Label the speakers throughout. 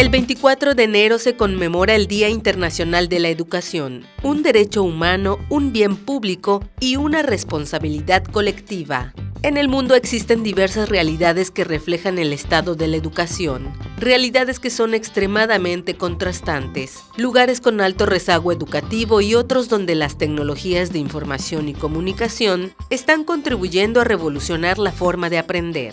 Speaker 1: El 24 de enero se conmemora el Día Internacional de la Educación, un derecho humano, un bien público y una responsabilidad colectiva. En el mundo existen diversas realidades que reflejan el estado de la educación, realidades que son extremadamente contrastantes, lugares con alto rezago educativo y otros donde las tecnologías de información y comunicación están contribuyendo a revolucionar la forma de aprender.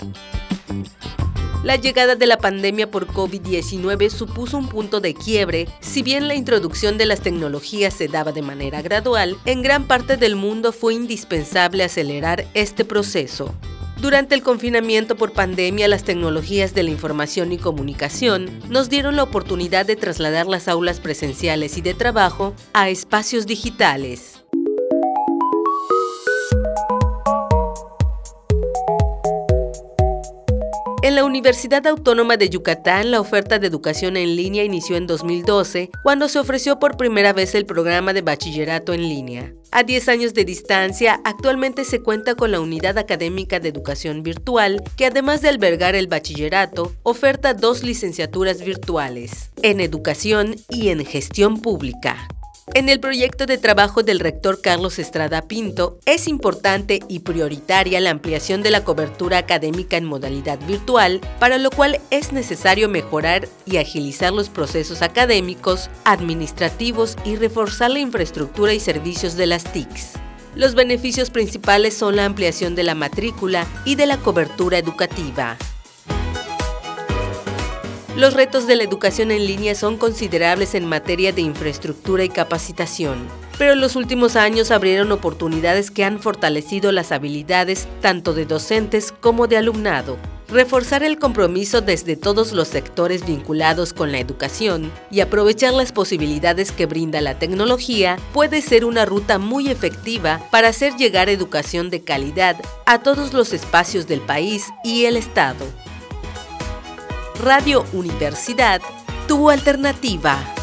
Speaker 1: La llegada de la pandemia por COVID-19 supuso un punto de quiebre, si bien la introducción de las tecnologías se daba de manera gradual, en gran parte del mundo fue indispensable acelerar este proceso. Durante el confinamiento por pandemia, las tecnologías de la información y comunicación nos dieron la oportunidad de trasladar las aulas presenciales y de trabajo a espacios digitales. En la Universidad Autónoma de Yucatán, la oferta de educación en línea inició en 2012, cuando se ofreció por primera vez el programa de bachillerato en línea. A 10 años de distancia, actualmente se cuenta con la Unidad Académica de Educación Virtual, que además de albergar el bachillerato, oferta dos licenciaturas virtuales, en Educación y en Gestión Pública. En el proyecto de trabajo del rector Carlos Estrada Pinto, es importante y prioritaria la ampliación de la cobertura académica en modalidad virtual, para lo cual es necesario mejorar y agilizar los procesos académicos, administrativos y reforzar la infraestructura y servicios de las TICs. Los beneficios principales son la ampliación de la matrícula y de la cobertura educativa. Los retos de la educación en línea son considerables en materia de infraestructura y capacitación, pero en los últimos años abrieron oportunidades que han fortalecido las habilidades tanto de docentes como de alumnado. Reforzar el compromiso desde todos los sectores vinculados con la educación y aprovechar las posibilidades que brinda la tecnología puede ser una ruta muy efectiva para hacer llegar educación de calidad a todos los espacios del país y el Estado. Radio Universidad, tu alternativa.